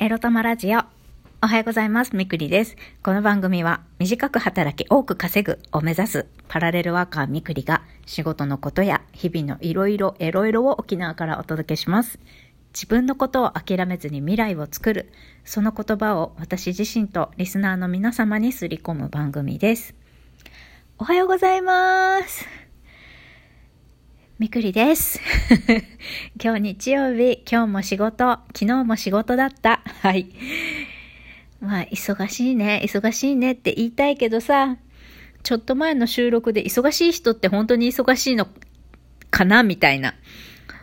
エロ玉ラジオ。おはようございます。みくりです。この番組は短く働き多く稼ぐを目指すパラレルワーカーみくりが仕事のことや日々のいろいろエロいろを沖縄からお届けします。自分のことを諦めずに未来を作る、その言葉を私自身とリスナーの皆様にすり込む番組です。おはようございます。みくりです。今日日曜日、今日も仕事、昨日も仕事だった。はい。まあ、忙しいね、忙しいねって言いたいけどさ、ちょっと前の収録で忙しい人って本当に忙しいのかなみたいな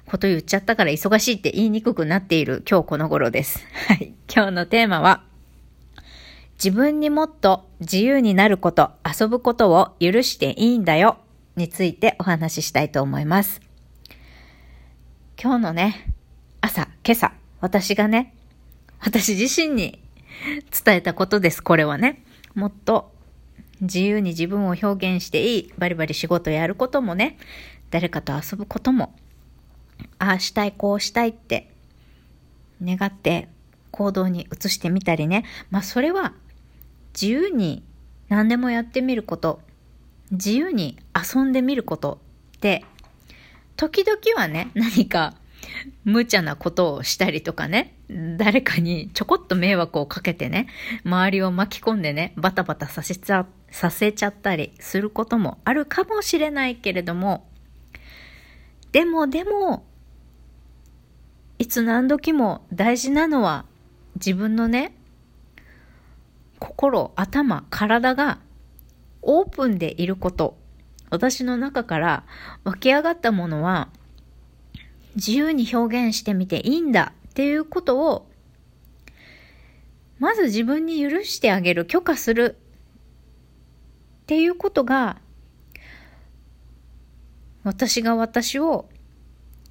こと言っちゃったから忙しいって言いにくくなっている今日この頃です。はい。今日のテーマは、自分にもっと自由になること、遊ぶことを許していいんだよについてお話ししたいと思います。今日のね、朝、今朝、私がね、私自身に伝えたことです、これはね。もっと自由に自分を表現していい、バリバリ仕事やることもね、誰かと遊ぶことも、ああしたい、こうしたいって願って行動に移してみたりね。まあそれは自由に何でもやってみること、自由に遊んでみることって、時々はね、何か無茶なことをしたりとかね、誰かにちょこっと迷惑をかけてね、周りを巻き込んでね、バタバタさせちゃ、させちゃったりすることもあるかもしれないけれども、でもでも、いつ何時も大事なのは自分のね、心、頭、体がオープンでいること。私の中から湧き上がったものは自由に表現してみていいんだっていうことをまず自分に許してあげる、許可するっていうことが私が私を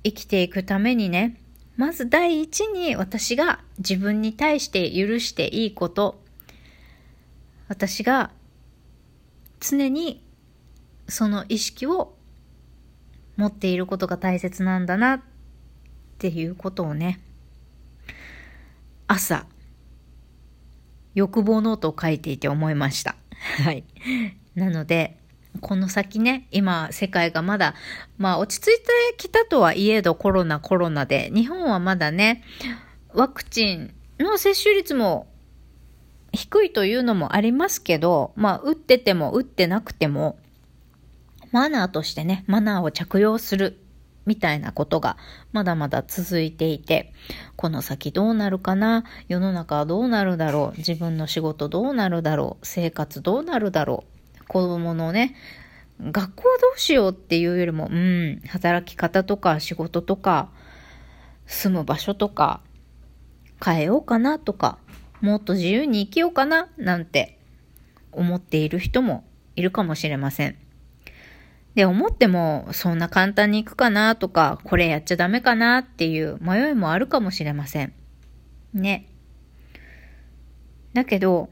生きていくためにね、まず第一に私が自分に対して許していいこと、私が常にその意識を持っていることが大切なんだなっていうことをね、朝、欲望ノートを書いていて思いました。はい。なので、この先ね、今、世界がまだ、まあ落ち着いてきたとはいえどコロナコロナで、日本はまだね、ワクチンの接種率も低いというのもありますけど、まあ打ってても打ってなくても、マナーとしてね、マナーを着用するみたいなことがまだまだ続いていて、この先どうなるかな世の中はどうなるだろう自分の仕事どうなるだろう生活どうなるだろう子供のね、学校どうしようっていうよりも、うん、働き方とか仕事とか、住む場所とか、変えようかなとか、もっと自由に生きようかななんて思っている人もいるかもしれません。で、思っても、そんな簡単にいくかなとか、これやっちゃダメかなっていう迷いもあるかもしれません。ね。だけど、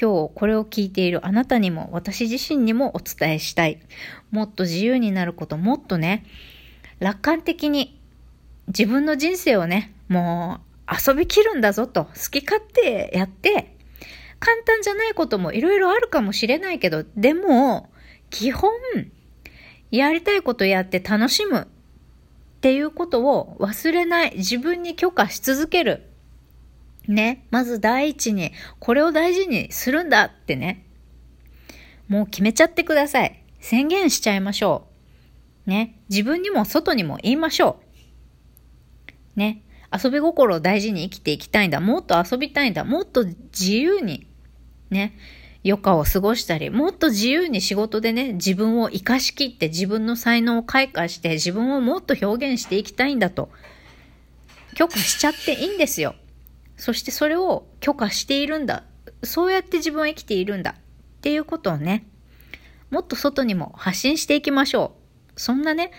今日これを聞いているあなたにも、私自身にもお伝えしたい。もっと自由になること、もっとね、楽観的に自分の人生をね、もう遊びきるんだぞと、好き勝手やって、簡単じゃないこともいろいろあるかもしれないけど、でも、基本、やりたいことやって楽しむっていうことを忘れない。自分に許可し続ける。ね。まず第一に、これを大事にするんだってね。もう決めちゃってください。宣言しちゃいましょう。ね。自分にも外にも言いましょう。ね。遊び心を大事に生きていきたいんだ。もっと遊びたいんだ。もっと自由に、ね。余暇を過ごしたり、もっと自由に仕事でね、自分を活かしきって自分の才能を開花して自分をもっと表現していきたいんだと、許可しちゃっていいんですよ。そしてそれを許可しているんだ。そうやって自分は生きているんだ。っていうことをね、もっと外にも発信していきましょう。そんなね、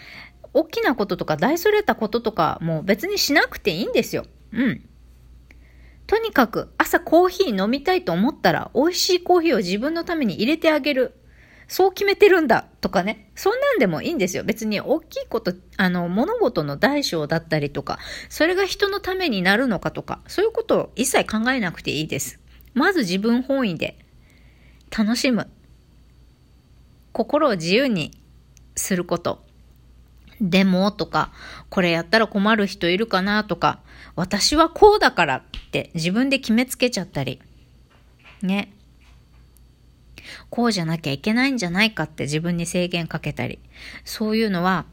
大きなこととか大それたこととかもう別にしなくていいんですよ。うん。とにかく朝コーヒー飲みたいと思ったら美味しいコーヒーを自分のために入れてあげる。そう決めてるんだとかね。そんなんでもいいんですよ。別に大きいこと、あの、物事の大小だったりとか、それが人のためになるのかとか、そういうことを一切考えなくていいです。まず自分本位で楽しむ。心を自由にすること。でもとか、これやったら困る人いるかなとか、私はこうだからって自分で決めつけちゃったり。ね。こうじゃなきゃいけないんじゃないかって自分に制限かけたり。そういうのは、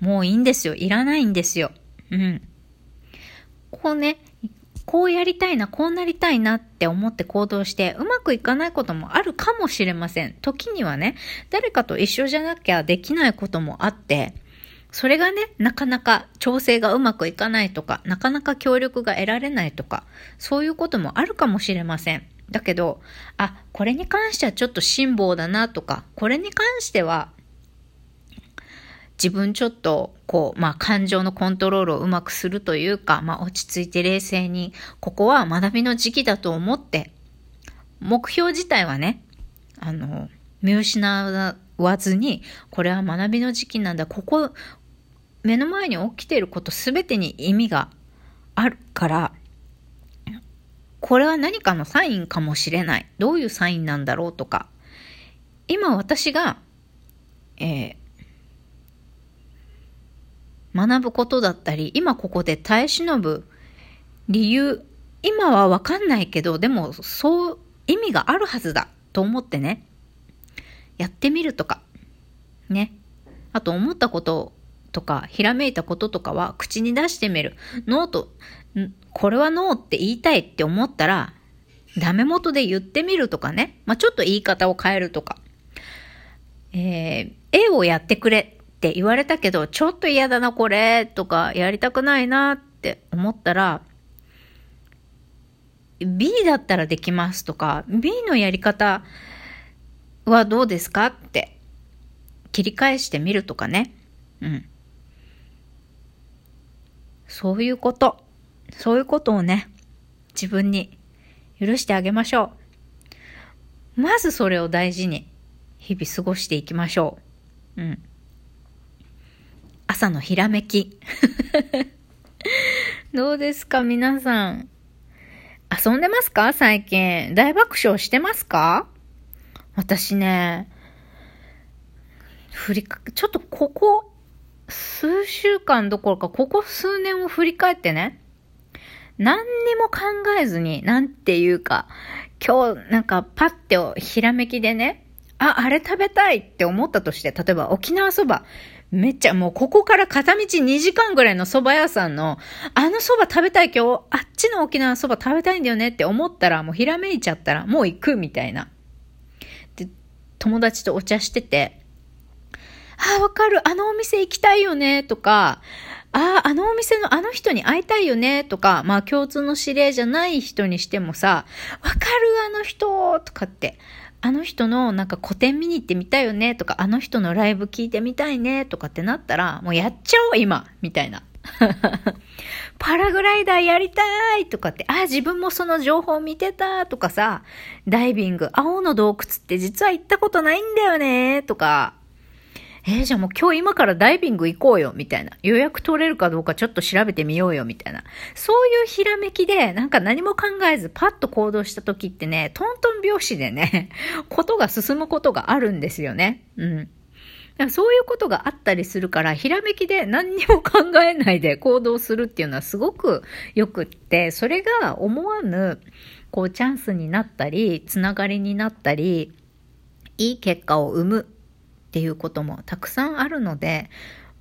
もういいんですよ。いらないんですよ。うん。こうね、こうやりたいな、こうなりたいなって思って行動して、うまくいかないこともあるかもしれません。時にはね、誰かと一緒じゃなきゃできないこともあって、それがね、なかなか調整がうまくいかないとか、なかなか協力が得られないとか、そういうこともあるかもしれません。だけど、あ、これに関してはちょっと辛抱だなとか、これに関しては、自分ちょっと、こう、まあ、感情のコントロールをうまくするというか、まあ、落ち着いて冷静に、ここは学びの時期だと思って、目標自体はね、あの、見失わずに、これは学びの時期なんだ、ここ、目の前に起きていることすべてに意味があるから、これは何かのサインかもしれない。どういうサインなんだろうとか。今私が、えー、学ぶことだったり、今ここで耐え忍ぶ理由、今はわかんないけど、でもそう意味があるはずだと思ってね、やってみるとか、ね。あと思ったこととか、ひらめいたこととかは口に出してみる。ノーと、これはノーって言いたいって思ったら、ダメ元で言ってみるとかね。まあ、ちょっと言い方を変えるとか。えー、A をやってくれって言われたけど、ちょっと嫌だなこれとか、やりたくないなって思ったら、B だったらできますとか、B のやり方はどうですかって切り返してみるとかね。うん。そういうこと。そういうことをね、自分に許してあげましょう。まずそれを大事に日々過ごしていきましょう。うん。朝のひらめき。どうですか皆さん。遊んでますか最近。大爆笑してますか？私ね、振りか、ちょっとここ数週間どころか、ここ数年を振り返ってね、何にも考えずに、なんていうか、今日なんかパッてひらめきでね、あ、あれ食べたいって思ったとして、例えば沖縄そば、めっちゃもうここから片道2時間ぐらいの蕎麦屋さんの、あの蕎麦食べたい今日、あっちの沖縄蕎麦食べたいんだよねって思ったら、もうひらめいちゃったら、もう行くみたいな。で、友達とお茶してて、ああ、わかる。あのお店行きたいよね。とか、ああ、あのお店のあの人に会いたいよね。とか、まあ共通の指令じゃない人にしてもさ、わかるあの人とかって、あの人のなんか個展見に行ってみたいよね。とか、あの人のライブ聞いてみたいね。とかってなったら、もうやっちゃおう今みたいな。パラグライダーやりたいとかって、あ、自分もその情報見てたとかさ、ダイビング、青の洞窟って実は行ったことないんだよねとか、えー、じゃあもう今日今からダイビング行こうよ、みたいな。予約取れるかどうかちょっと調べてみようよ、みたいな。そういうひらめきで、なんか何も考えずパッと行動した時ってね、トントン拍子でね、ことが進むことがあるんですよね。うん。そういうことがあったりするから、ひらめきで何にも考えないで行動するっていうのはすごくよくって、それが思わぬ、こう、チャンスになったり、つながりになったり、いい結果を生むっていうこともたくさんあるので、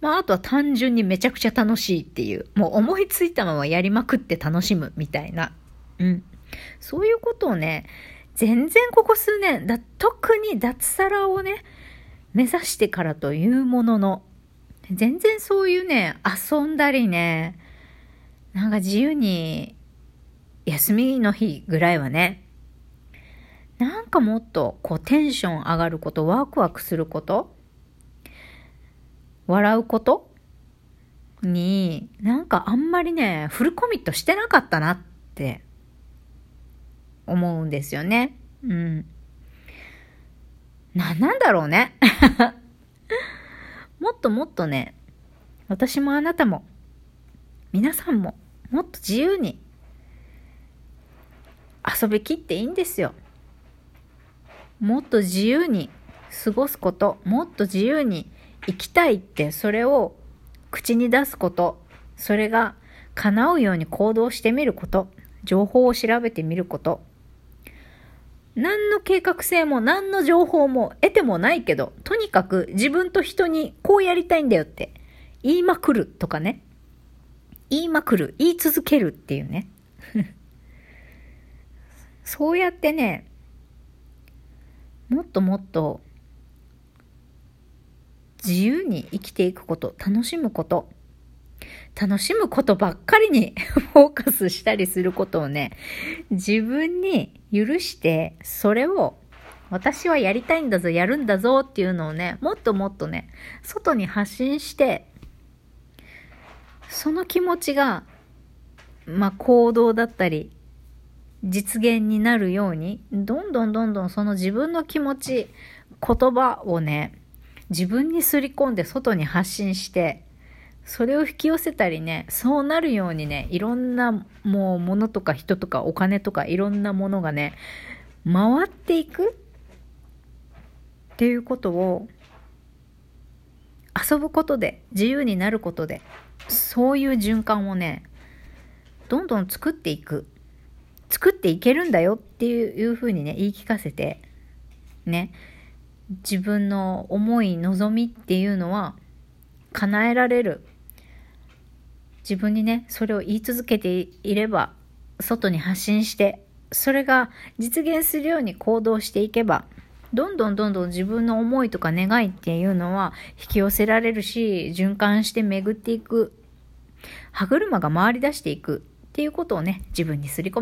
まあ、あとは単純にめちゃくちゃ楽しいっていう、もう思いついたままやりまくって楽しむみたいな。うん。そういうことをね、全然ここ数年、だ特に脱サラをね、目指してからというものの、全然そういうね、遊んだりね、なんか自由に休みの日ぐらいはね、なんかもっとこうテンション上がること、ワクワクすること、笑うことに、なんかあんまりね、フルコミットしてなかったなって思うんですよね。うん。何なんだろうね。もっともっとね、私もあなたも、皆さんも、もっと自由に遊びきっていいんですよ。もっと自由に過ごすこと、もっと自由に生きたいって、それを口に出すこと、それが叶うように行動してみること、情報を調べてみること、何の計画性も何の情報も得てもないけど、とにかく自分と人にこうやりたいんだよって言いまくるとかね。言いまくる、言い続けるっていうね。そうやってね、もっともっと自由に生きていくこと、楽しむこと、楽しむことばっかりに フォーカスしたりすることをね、自分に許して、それを私はやりたいんだぞ、やるんだぞっていうのをね、もっともっとね、外に発信して、その気持ちが、まあ、行動だったり、実現になるように、どんどんどんどんその自分の気持ち、言葉をね、自分にすり込んで外に発信して、それを引き寄せたりね、そうなるようにね、いろんなもう物とか人とかお金とかいろんなものがね、回っていくっていうことを遊ぶことで自由になることでそういう循環をねどんどん作っていく。作っていけるんだよっていうふうにね言い聞かせてね。自分の思い望みっていうのは叶えられる。自分にねそれを言い続けていれば外に発信してそれが実現するように行動していけばどんどんどんどん自分の思いとか願いっていうのは引き寄せられるし循環して巡っていく。歯車が回り出していくっていうことをね自分にすり込み